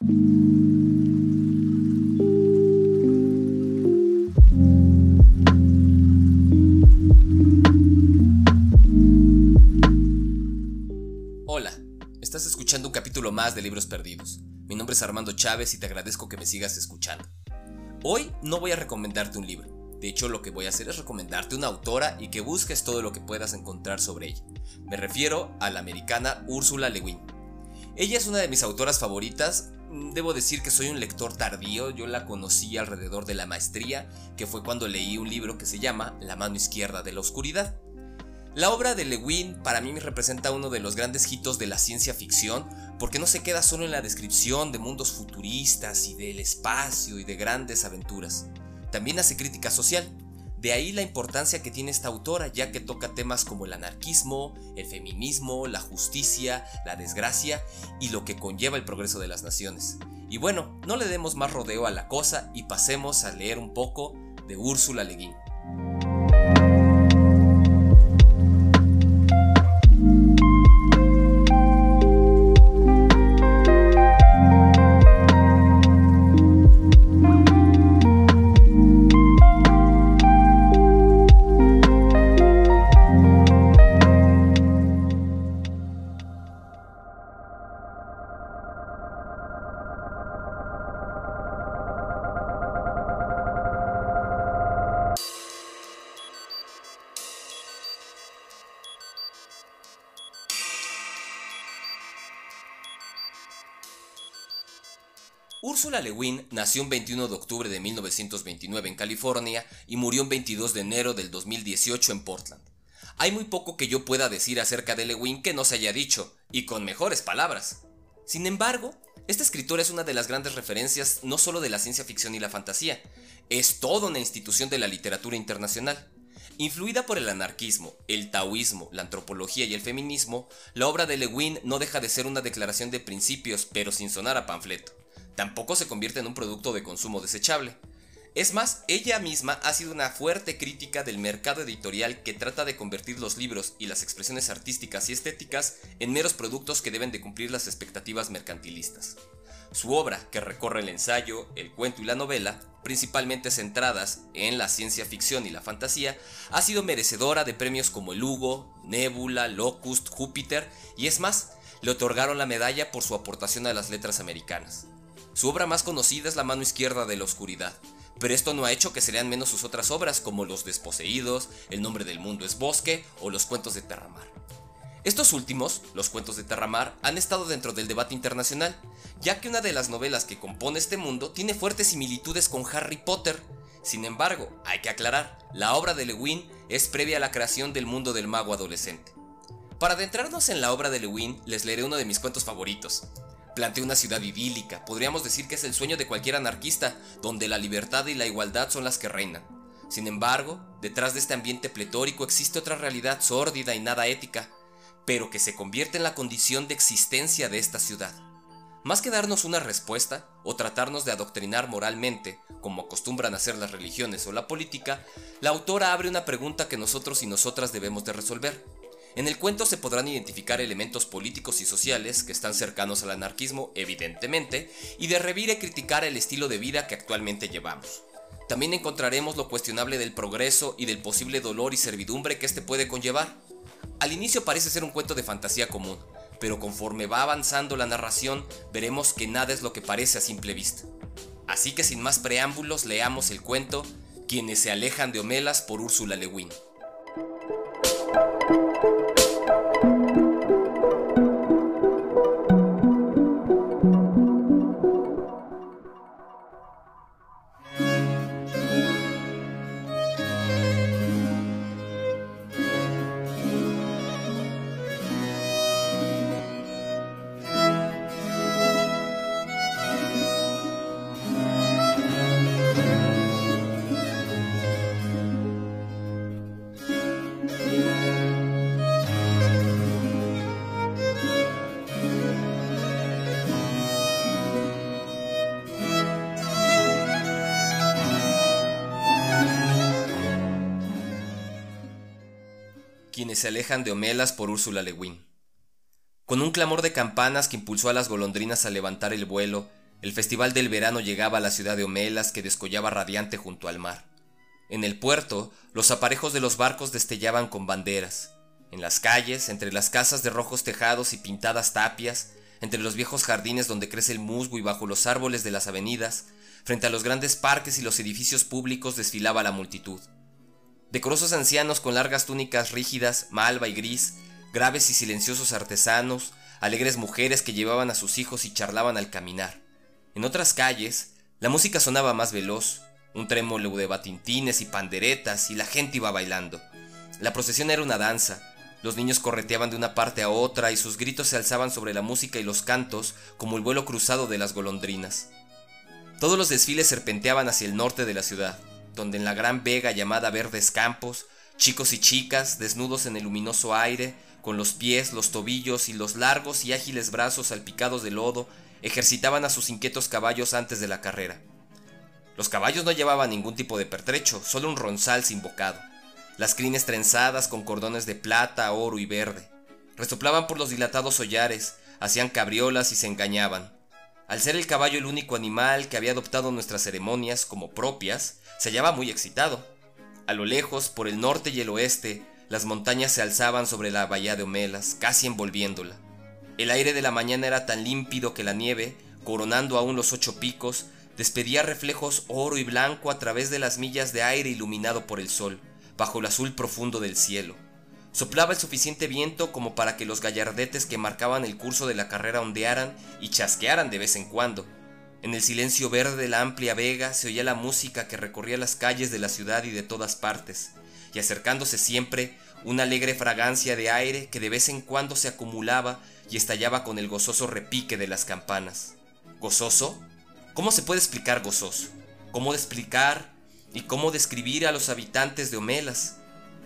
Hola, estás escuchando un capítulo más de Libros Perdidos. Mi nombre es Armando Chávez y te agradezco que me sigas escuchando. Hoy no voy a recomendarte un libro. De hecho, lo que voy a hacer es recomendarte una autora y que busques todo lo que puedas encontrar sobre ella. Me refiero a la americana Ursula Le Guin. Ella es una de mis autoras favoritas. Debo decir que soy un lector tardío, yo la conocí alrededor de la maestría, que fue cuando leí un libro que se llama La mano izquierda de la oscuridad. La obra de Le Guin para mí representa uno de los grandes hitos de la ciencia ficción, porque no se queda solo en la descripción de mundos futuristas y del espacio y de grandes aventuras. También hace crítica social. De ahí la importancia que tiene esta autora, ya que toca temas como el anarquismo, el feminismo, la justicia, la desgracia y lo que conlleva el progreso de las naciones. Y bueno, no le demos más rodeo a la cosa y pasemos a leer un poco de Úrsula Le Guin. Úrsula Le Guin nació un 21 de octubre de 1929 en California y murió un 22 de enero del 2018 en Portland. Hay muy poco que yo pueda decir acerca de Le Guin que no se haya dicho, y con mejores palabras. Sin embargo, esta escritora es una de las grandes referencias no solo de la ciencia ficción y la fantasía, es toda una institución de la literatura internacional. Influida por el anarquismo, el taoísmo, la antropología y el feminismo, la obra de Le Guin no deja de ser una declaración de principios, pero sin sonar a panfleto tampoco se convierte en un producto de consumo desechable. Es más, ella misma ha sido una fuerte crítica del mercado editorial que trata de convertir los libros y las expresiones artísticas y estéticas en meros productos que deben de cumplir las expectativas mercantilistas. Su obra, que recorre el ensayo, el cuento y la novela, principalmente centradas en la ciencia ficción y la fantasía, ha sido merecedora de premios como el Hugo, Nebula, Locust, Júpiter y es más, le otorgaron la medalla por su aportación a las letras americanas. Su obra más conocida es La mano izquierda de la oscuridad, pero esto no ha hecho que se lean menos sus otras obras como Los desposeídos, El nombre del mundo es bosque o Los cuentos de Terramar. Estos últimos, los cuentos de Terramar, han estado dentro del debate internacional, ya que una de las novelas que compone este mundo tiene fuertes similitudes con Harry Potter. Sin embargo, hay que aclarar, la obra de Lewin es previa a la creación del mundo del mago adolescente. Para adentrarnos en la obra de Lewin, les leeré uno de mis cuentos favoritos, Plantea una ciudad idílica, podríamos decir que es el sueño de cualquier anarquista, donde la libertad y la igualdad son las que reinan. Sin embargo, detrás de este ambiente pletórico existe otra realidad sórdida y nada ética, pero que se convierte en la condición de existencia de esta ciudad. Más que darnos una respuesta o tratarnos de adoctrinar moralmente, como acostumbran hacer las religiones o la política, la autora abre una pregunta que nosotros y nosotras debemos de resolver. En el cuento se podrán identificar elementos políticos y sociales que están cercanos al anarquismo, evidentemente, y de revire criticar el estilo de vida que actualmente llevamos. También encontraremos lo cuestionable del progreso y del posible dolor y servidumbre que este puede conllevar. Al inicio parece ser un cuento de fantasía común, pero conforme va avanzando la narración veremos que nada es lo que parece a simple vista. Así que sin más preámbulos leamos el cuento Quienes se alejan de Homelas por Úrsula Le se alejan de Homelas por Úrsula Le Guin. Con un clamor de campanas que impulsó a las golondrinas a levantar el vuelo, El festival del verano llegaba a la ciudad de Homelas que descollaba radiante junto al mar. En el puerto, los aparejos de los barcos destellaban con banderas. En las calles, entre las casas de rojos tejados y pintadas tapias, entre los viejos jardines donde crece el musgo y bajo los árboles de las avenidas, frente a los grandes parques y los edificios públicos desfilaba la multitud. Decorosos ancianos con largas túnicas rígidas, malva y gris, graves y silenciosos artesanos, alegres mujeres que llevaban a sus hijos y charlaban al caminar. En otras calles, la música sonaba más veloz, un trémolo de batintines y panderetas y la gente iba bailando. La procesión era una danza, los niños correteaban de una parte a otra y sus gritos se alzaban sobre la música y los cantos como el vuelo cruzado de las golondrinas. Todos los desfiles serpenteaban hacia el norte de la ciudad, donde en la gran vega llamada Verdes Campos, chicos y chicas, desnudos en el luminoso aire, con los pies, los tobillos y los largos y ágiles brazos salpicados de lodo, ejercitaban a sus inquietos caballos antes de la carrera. Los caballos no llevaban ningún tipo de pertrecho, solo un ronzal sin bocado. Las crines trenzadas con cordones de plata, oro y verde. Resoplaban por los dilatados hollares, hacían cabriolas y se engañaban. Al ser el caballo el único animal que había adoptado nuestras ceremonias como propias, se hallaba muy excitado. A lo lejos, por el norte y el oeste, las montañas se alzaban sobre la bahía de Homelas, casi envolviéndola. El aire de la mañana era tan límpido que la nieve, coronando aún los ocho picos, despedía reflejos oro y blanco a través de las millas de aire iluminado por el sol, bajo el azul profundo del cielo. Soplaba el suficiente viento como para que los gallardetes que marcaban el curso de la carrera ondearan y chasquearan de vez en cuando. En el silencio verde de la amplia vega se oía la música que recorría las calles de la ciudad y de todas partes, y acercándose siempre una alegre fragancia de aire que de vez en cuando se acumulaba y estallaba con el gozoso repique de las campanas. ¿Gozoso? ¿Cómo se puede explicar gozoso? ¿Cómo explicar y cómo describir a los habitantes de Homelas?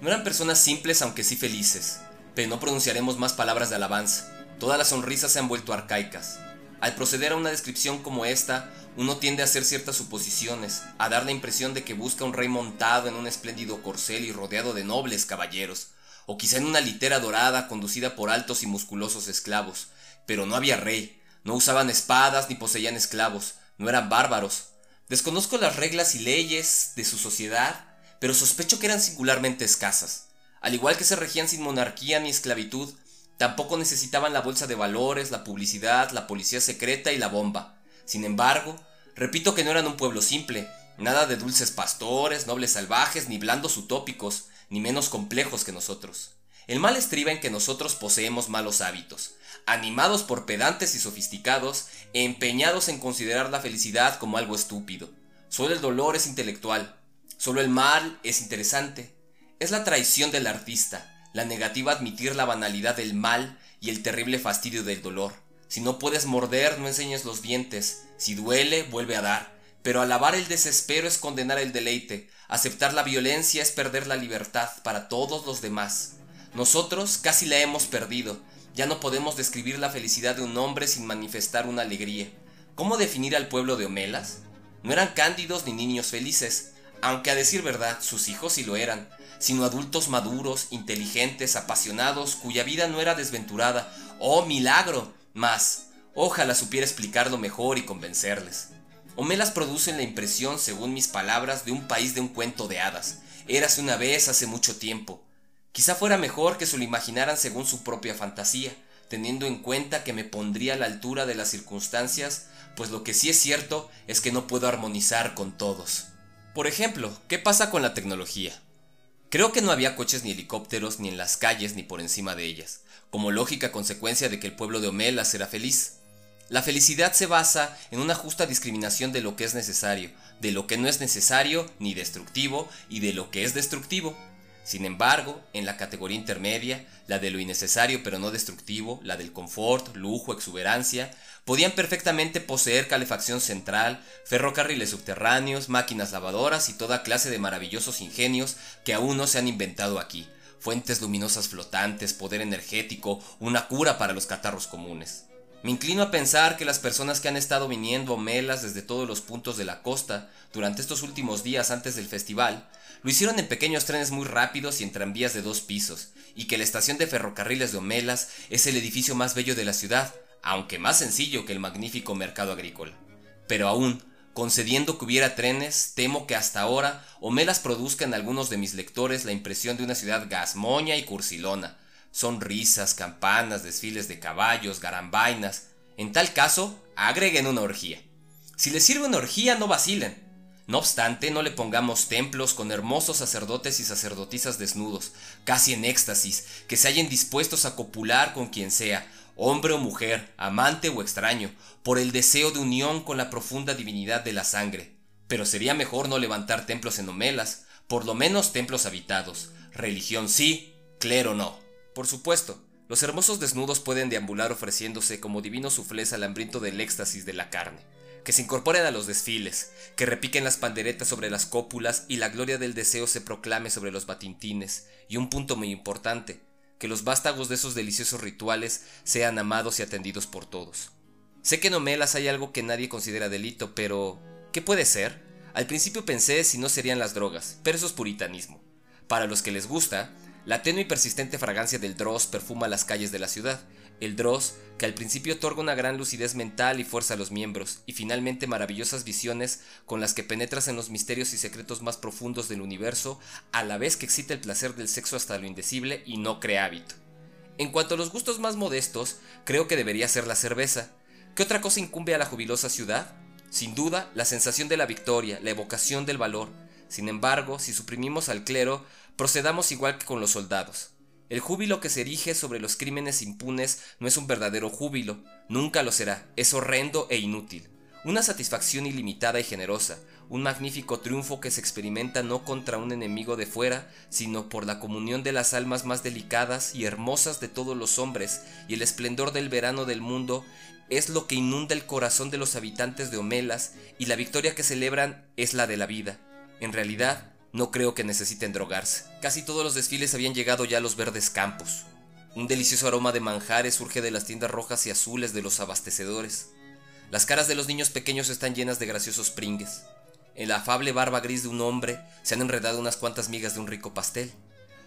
No eran personas simples aunque sí felices, pero no pronunciaremos más palabras de alabanza. Todas las sonrisas se han vuelto arcaicas. Al proceder a una descripción como esta, uno tiende a hacer ciertas suposiciones, a dar la impresión de que busca un rey montado en un espléndido corcel y rodeado de nobles caballeros, o quizá en una litera dorada conducida por altos y musculosos esclavos. Pero no había rey, no usaban espadas ni poseían esclavos, no eran bárbaros. Desconozco las reglas y leyes de su sociedad, pero sospecho que eran singularmente escasas. Al igual que se regían sin monarquía ni esclavitud, tampoco necesitaban la bolsa de valores, la publicidad, la policía secreta y la bomba. Sin embargo, repito que no eran un pueblo simple, nada de dulces pastores, nobles salvajes, ni blandos utópicos, ni menos complejos que nosotros. El mal estriba en que nosotros poseemos malos hábitos, animados por pedantes y sofisticados, empeñados en considerar la felicidad como algo estúpido. Solo el dolor es intelectual, solo el mal es interesante. Es la traición del artista, la negativa a admitir la banalidad del mal y el terrible fastidio del dolor. Si no puedes morder, no enseñes los dientes. Si duele, vuelve a dar. Pero alabar el desespero es condenar el deleite, aceptar la violencia es perder la libertad para todos los demás. Nosotros casi la hemos perdido, ya no podemos describir la felicidad de un hombre sin manifestar una alegría. ¿Cómo definir al pueblo de Homelas? No eran cándidos ni niños felices, aunque a decir verdad sus hijos sí lo eran, sino adultos maduros, inteligentes, apasionados, cuya vida no era desventurada. ¡Oh, milagro! Más, ojalá supiera explicarlo mejor y convencerles. Homelas producen la impresión, según mis palabras, de un país de un cuento de hadas. Érase una vez hace mucho tiempo. Quizá fuera mejor que se lo imaginaran según su propia fantasía, teniendo en cuenta que me pondría a la altura de las circunstancias, pues lo que sí es cierto es que no puedo armonizar con todos. Por ejemplo, ¿qué pasa con la tecnología? Creo que no había coches ni helicópteros ni en las calles ni por encima de ellas, como lógica consecuencia de que el pueblo de Homelas era feliz. La felicidad se basa en una justa discriminación de lo que es necesario, de lo que no es necesario ni destructivo y de lo que es destructivo. Sin embargo, en la categoría intermedia, la de lo innecesario pero no destructivo, la del confort, lujo, exuberancia, podían perfectamente poseer calefacción central, ferrocarriles subterráneos, máquinas lavadoras y toda clase de maravillosos ingenios que aún no se han inventado aquí, fuentes luminosas flotantes, poder energético, una cura para los catarros comunes. Me inclino a pensar que las personas que han estado viniendo melas desde todos los puntos de la costa durante estos últimos días antes del festival, lo hicieron en pequeños trenes muy rápidos y en tranvías de dos pisos, y que la estación de ferrocarriles de Homelas es el edificio más bello de la ciudad, aunque más sencillo que el magnífico mercado agrícola. Pero aún, concediendo que hubiera trenes, temo que hasta ahora Omelas produzca en algunos de mis lectores la impresión de una ciudad gasmoña y cursilona. Sonrisas, campanas, desfiles de caballos, garambainas. En tal caso, agreguen una orgía. Si les sirve una orgía, no vacilen. No obstante, no le pongamos templos con hermosos sacerdotes y sacerdotisas desnudos, casi en éxtasis, que se hallen dispuestos a copular con quien sea, hombre o mujer, amante o extraño, por el deseo de unión con la profunda divinidad de la sangre. Pero sería mejor no levantar templos en Omelas, por lo menos templos habitados. Religión sí, clero no. Por supuesto, los hermosos desnudos pueden deambular ofreciéndose como divinos suflés al hambriento del éxtasis de la carne que se incorporen a los desfiles, que repiquen las panderetas sobre las cópulas y la gloria del deseo se proclame sobre los batintines, y un punto muy importante, que los vástagos de esos deliciosos rituales sean amados y atendidos por todos. Sé que en Omelas hay algo que nadie considera delito, pero ¿qué puede ser? Al principio pensé si no serían las drogas, pero eso es puritanismo. Para los que les gusta, la tenue y persistente fragancia del dross perfuma las calles de la ciudad, el Dross, que al principio otorga una gran lucidez mental y fuerza a los miembros, y finalmente maravillosas visiones con las que penetras en los misterios y secretos más profundos del universo, a la vez que excita el placer del sexo hasta lo indecible y no crea hábito. En cuanto a los gustos más modestos, creo que debería ser la cerveza. ¿Qué otra cosa incumbe a la jubilosa ciudad? Sin duda, la sensación de la victoria, la evocación del valor. Sin embargo, si suprimimos al clero, procedamos igual que con los soldados. El júbilo que se erige sobre los crímenes impunes no es un verdadero júbilo, nunca lo será, es horrendo e inútil. Una satisfacción ilimitada y generosa, un magnífico triunfo que se experimenta no contra un enemigo de fuera, sino por la comunión de las almas más delicadas y hermosas de todos los hombres, y el esplendor del verano del mundo es lo que inunda el corazón de los habitantes de Homelas, y la victoria que celebran es la de la vida. En realidad, no creo que necesiten drogarse. Casi todos los desfiles habían llegado ya a los verdes campos. Un delicioso aroma de manjares surge de las tiendas rojas y azules de los abastecedores. Las caras de los niños pequeños están llenas de graciosos pringues. En la afable barba gris de un hombre se han enredado unas cuantas migas de un rico pastel.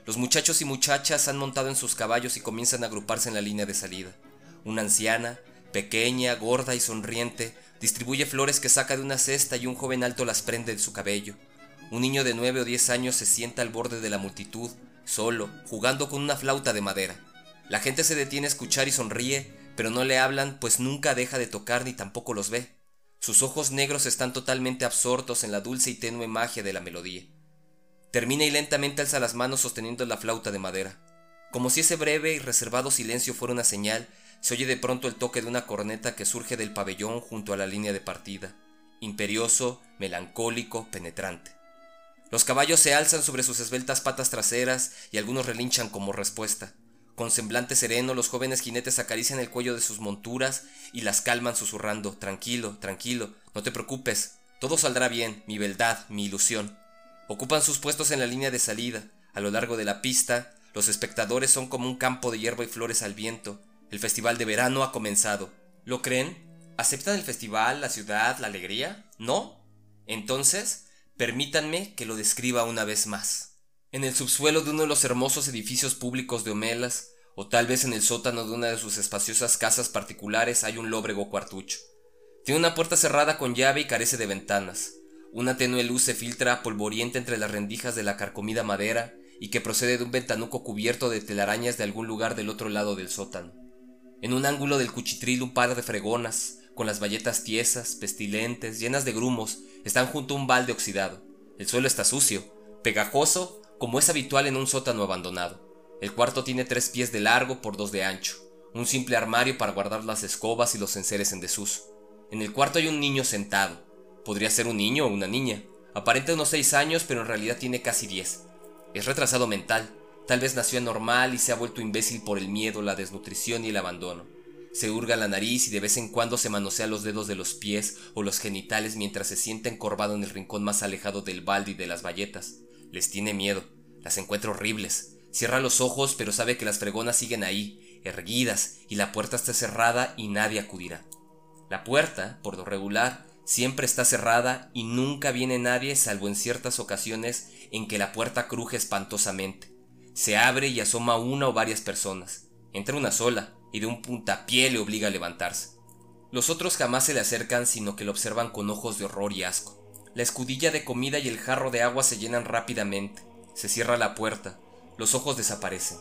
Los muchachos y muchachas han montado en sus caballos y comienzan a agruparse en la línea de salida. Una anciana, pequeña, gorda y sonriente, distribuye flores que saca de una cesta y un joven alto las prende de su cabello. Un niño de nueve o diez años se sienta al borde de la multitud, solo, jugando con una flauta de madera. La gente se detiene a escuchar y sonríe, pero no le hablan, pues nunca deja de tocar ni tampoco los ve. Sus ojos negros están totalmente absortos en la dulce y tenue magia de la melodía. Termina y lentamente alza las manos sosteniendo la flauta de madera. Como si ese breve y reservado silencio fuera una señal, se oye de pronto el toque de una corneta que surge del pabellón junto a la línea de partida, imperioso, melancólico, penetrante. Los caballos se alzan sobre sus esbeltas patas traseras y algunos relinchan como respuesta. Con semblante sereno los jóvenes jinetes acarician el cuello de sus monturas y las calman susurrando, tranquilo, tranquilo, no te preocupes, todo saldrá bien, mi beldad, mi ilusión. Ocupan sus puestos en la línea de salida. A lo largo de la pista, los espectadores son como un campo de hierba y flores al viento. El festival de verano ha comenzado. ¿Lo creen? ¿Aceptan el festival, la ciudad, la alegría? ¿No? Entonces, Permítanme que lo describa una vez más. En el subsuelo de uno de los hermosos edificios públicos de Homelas, o tal vez en el sótano de una de sus espaciosas casas particulares, hay un lóbrego cuartucho. Tiene una puerta cerrada con llave y carece de ventanas. Una tenue luz se filtra polvorienta entre las rendijas de la carcomida madera y que procede de un ventanuco cubierto de telarañas de algún lugar del otro lado del sótano. En un ángulo del cuchitril un par de fregonas, con las bayetas tiesas, pestilentes, llenas de grumos, están junto a un balde oxidado. El suelo está sucio, pegajoso, como es habitual en un sótano abandonado. El cuarto tiene tres pies de largo por dos de ancho, un simple armario para guardar las escobas y los enseres en desuso. En el cuarto hay un niño sentado. Podría ser un niño o una niña. Aparenta unos seis años, pero en realidad tiene casi diez. Es retrasado mental. Tal vez nació anormal y se ha vuelto imbécil por el miedo, la desnutrición y el abandono. Se hurga la nariz y de vez en cuando se manosea los dedos de los pies o los genitales mientras se sienta encorvado en el rincón más alejado del balde y de las bayetas. Les tiene miedo, las encuentra horribles. Cierra los ojos pero sabe que las fregonas siguen ahí, erguidas, y la puerta está cerrada y nadie acudirá. La puerta, por lo regular, siempre está cerrada y nunca viene nadie salvo en ciertas ocasiones en que la puerta cruje espantosamente. Se abre y asoma una o varias personas. Entra una sola, y de un puntapié le obliga a levantarse. Los otros jamás se le acercan sino que lo observan con ojos de horror y asco. La escudilla de comida y el jarro de agua se llenan rápidamente. Se cierra la puerta. Los ojos desaparecen.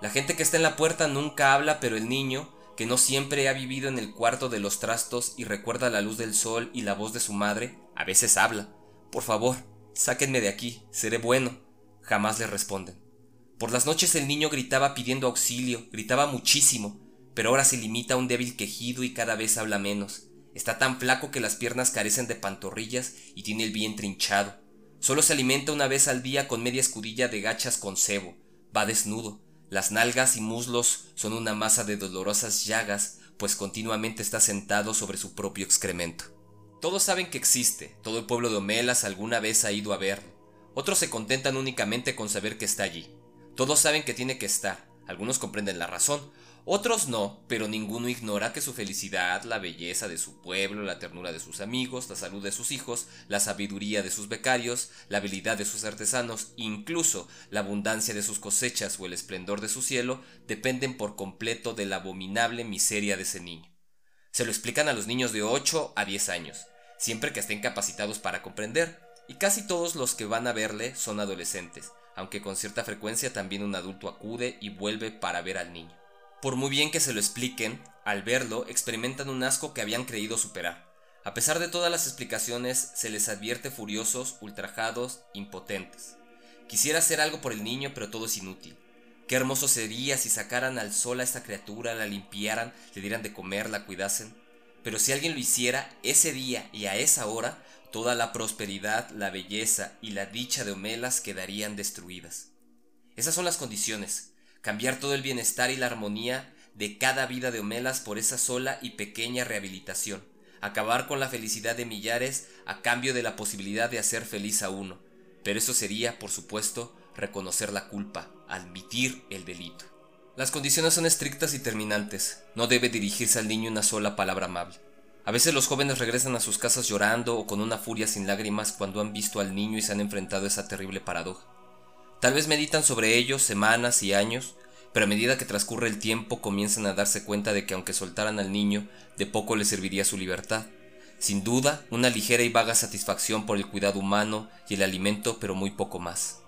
La gente que está en la puerta nunca habla, pero el niño, que no siempre ha vivido en el cuarto de los trastos y recuerda la luz del sol y la voz de su madre, a veces habla. Por favor, sáquenme de aquí, seré bueno. Jamás le responden. Por las noches el niño gritaba pidiendo auxilio, gritaba muchísimo, pero ahora se limita a un débil quejido y cada vez habla menos. Está tan flaco que las piernas carecen de pantorrillas y tiene el vientre hinchado. Solo se alimenta una vez al día con media escudilla de gachas con cebo. Va desnudo. Las nalgas y muslos son una masa de dolorosas llagas, pues continuamente está sentado sobre su propio excremento. Todos saben que existe, todo el pueblo de Omelas alguna vez ha ido a verlo. Otros se contentan únicamente con saber que está allí. Todos saben que tiene que estar, algunos comprenden la razón, otros no, pero ninguno ignora que su felicidad, la belleza de su pueblo, la ternura de sus amigos, la salud de sus hijos, la sabiduría de sus becarios, la habilidad de sus artesanos, incluso la abundancia de sus cosechas o el esplendor de su cielo, dependen por completo de la abominable miseria de ese niño. Se lo explican a los niños de 8 a 10 años, siempre que estén capacitados para comprender, y casi todos los que van a verle son adolescentes, aunque con cierta frecuencia también un adulto acude y vuelve para ver al niño. Por muy bien que se lo expliquen, al verlo experimentan un asco que habían creído superar. A pesar de todas las explicaciones, se les advierte furiosos, ultrajados, impotentes. Quisiera hacer algo por el niño, pero todo es inútil. Qué hermoso sería si sacaran al sol a esta criatura, la limpiaran, le dieran de comer, la cuidasen. Pero si alguien lo hiciera, ese día y a esa hora, toda la prosperidad, la belleza y la dicha de Homelas quedarían destruidas. Esas son las condiciones, cambiar todo el bienestar y la armonía de cada vida de Homelas por esa sola y pequeña rehabilitación, acabar con la felicidad de millares a cambio de la posibilidad de hacer feliz a uno, pero eso sería, por supuesto, reconocer la culpa, admitir el delito. Las condiciones son estrictas y terminantes, no debe dirigirse al niño una sola palabra amable. A veces los jóvenes regresan a sus casas llorando o con una furia sin lágrimas cuando han visto al niño y se han enfrentado a esa terrible paradoja. Tal vez meditan sobre ello semanas y años, pero a medida que transcurre el tiempo comienzan a darse cuenta de que aunque soltaran al niño, de poco le serviría su libertad. Sin duda, una ligera y vaga satisfacción por el cuidado humano y el alimento, pero muy poco más.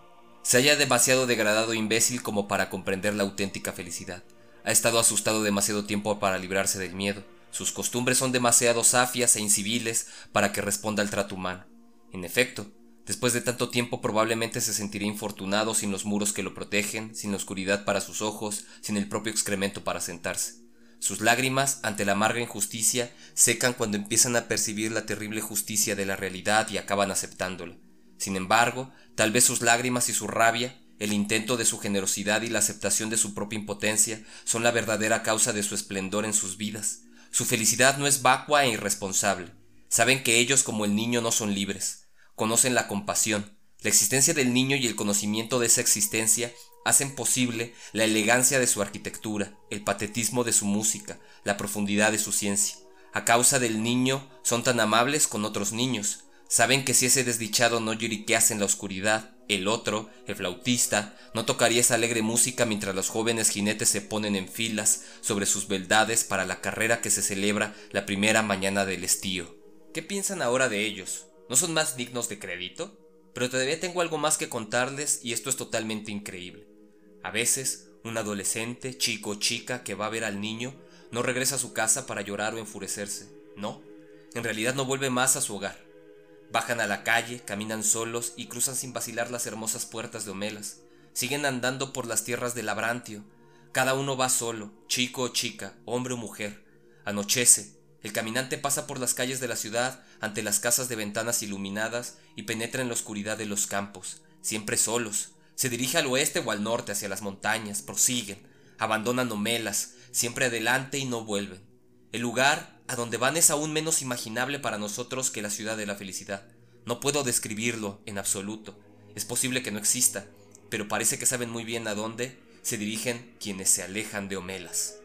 Se haya demasiado degradado e imbécil como para comprender la auténtica felicidad. Ha estado asustado demasiado tiempo para librarse del miedo sus costumbres son demasiado safias e inciviles para que responda al trato humano. En efecto, después de tanto tiempo probablemente se sentiría infortunado sin los muros que lo protegen, sin la oscuridad para sus ojos, sin el propio excremento para sentarse. Sus lágrimas, ante la amarga injusticia, secan cuando empiezan a percibir la terrible justicia de la realidad y acaban aceptándola. Sin embargo, tal vez sus lágrimas y su rabia, el intento de su generosidad y la aceptación de su propia impotencia son la verdadera causa de su esplendor en sus vidas, su felicidad no es vacua e irresponsable. Saben que ellos como el niño no son libres. Conocen la compasión. La existencia del niño y el conocimiento de esa existencia hacen posible la elegancia de su arquitectura, el patetismo de su música, la profundidad de su ciencia. A causa del niño son tan amables con otros niños. Saben que si ese desdichado no lloriquease en la oscuridad, el otro, el flautista, no tocaría esa alegre música mientras los jóvenes jinetes se ponen en filas sobre sus beldades para la carrera que se celebra la primera mañana del estío. ¿Qué piensan ahora de ellos? ¿No son más dignos de crédito? Pero todavía tengo algo más que contarles y esto es totalmente increíble. A veces, un adolescente, chico o chica que va a ver al niño, no regresa a su casa para llorar o enfurecerse. No, en realidad no vuelve más a su hogar Bajan a la calle, caminan solos y cruzan sin vacilar las hermosas puertas de Homelas. Siguen andando por las tierras del Labrantio. Cada uno va solo, chico o chica, hombre o mujer. Anochece. El caminante pasa por las calles de la ciudad, ante las casas de ventanas iluminadas, y penetra en la oscuridad de los campos, siempre solos. Se dirige al oeste o al norte, hacia las montañas, prosiguen, abandonan Homelas, siempre adelante y no vuelven. El lugar a donde van es aún menos imaginable para nosotros que la ciudad de la felicidad. No puedo describirlo en absoluto. Es posible que no exista, pero parece que saben muy bien a dónde se dirigen quienes se alejan de Homelas.